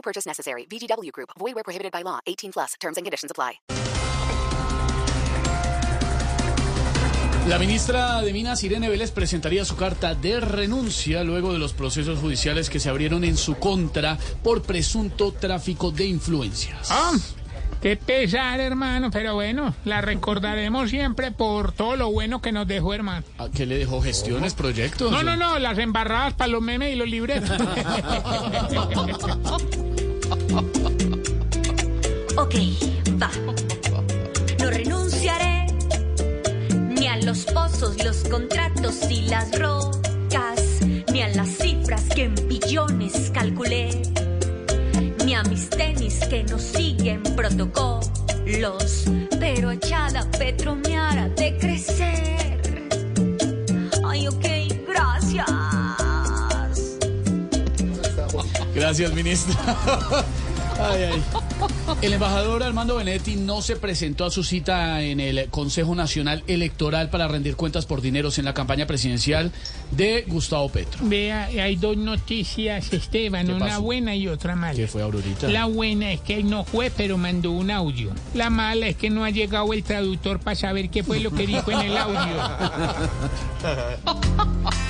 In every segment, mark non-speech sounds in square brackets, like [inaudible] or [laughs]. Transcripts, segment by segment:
No purchase necessary. VGW Group. Void where prohibited by law. 18 plus. Terms and conditions apply. La ministra de Minas, Irene Vélez, presentaría su carta de renuncia luego de los procesos judiciales que se abrieron en su contra por presunto tráfico de influencias. Ah, qué pesar, hermano, pero bueno, la recordaremos siempre por todo lo bueno que nos dejó, hermano. ¿A qué le dejó gestiones, proyectos? No, no, no, las embarradas para los memes y los libretos. [laughs] [laughs] Ok, va. No renunciaré ni a los pozos, los contratos y las rocas, ni a las cifras que en billones calculé, ni a mis tenis que no siguen protocolos, pero echada Petro me hará de Gracias, ministra. Ay, ay. El embajador Armando Benetti no se presentó a su cita en el Consejo Nacional Electoral para rendir cuentas por dineros en la campaña presidencial de Gustavo Petro. Vea, hay dos noticias, Esteban, ¿Qué una buena y otra mala. ¿Qué fue, Aurorita? La buena es que él no fue, pero mandó un audio. La mala es que no ha llegado el traductor para saber qué fue lo que dijo en el audio. [laughs]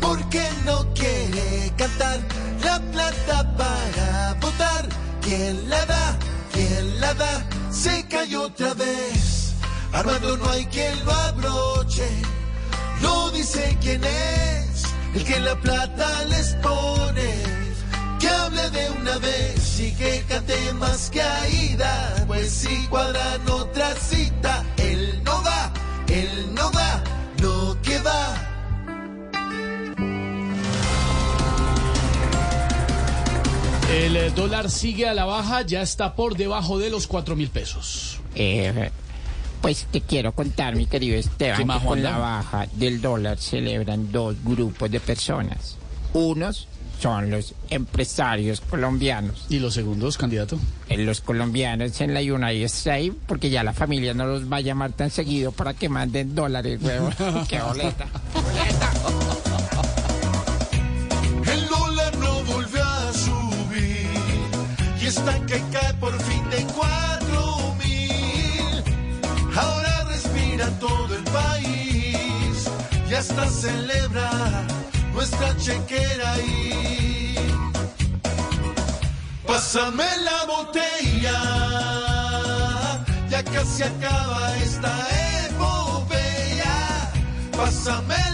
Porque no quiere cantar la plata para votar. ¿Quién la da? ¿Quién la da? Se cayó otra vez. Armando no hay quien lo abroche. No dice quién es el que la plata les pone. Que hable de una vez y que cante más que Aida. Pues si cuadran otra cita, El eh, dólar sigue a la baja, ya está por debajo de los cuatro mil pesos. Eh, pues te quiero contar, mi querido ¿Qué Esteban, más, que con la baja del dólar celebran dos grupos de personas. Unos son los empresarios colombianos. ¿Y los segundos, candidato? En los colombianos en la United States, porque ya la familia no los va a llamar tan seguido para que manden dólares, huevón. [laughs] ¡Qué boleta! [laughs] El y está que cae por fin de cuatro mil. Ahora respira todo el país y hasta celebra nuestra chequera ahí. Pásame la botella, ya casi acaba esta epopeya. Pásame la